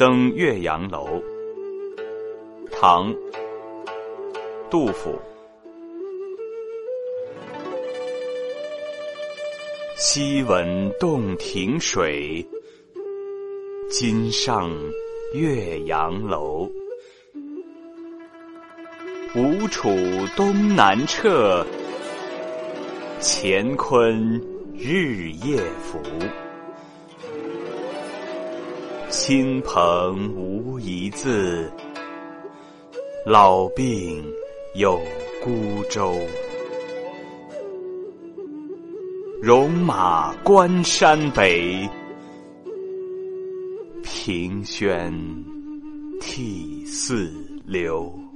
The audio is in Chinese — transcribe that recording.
登岳阳楼，唐·杜甫。昔闻洞庭水，今上岳阳楼。吴楚东南坼，乾坤日夜浮。亲朋无一字，老病有孤舟。戎马关山北，凭轩涕泗流。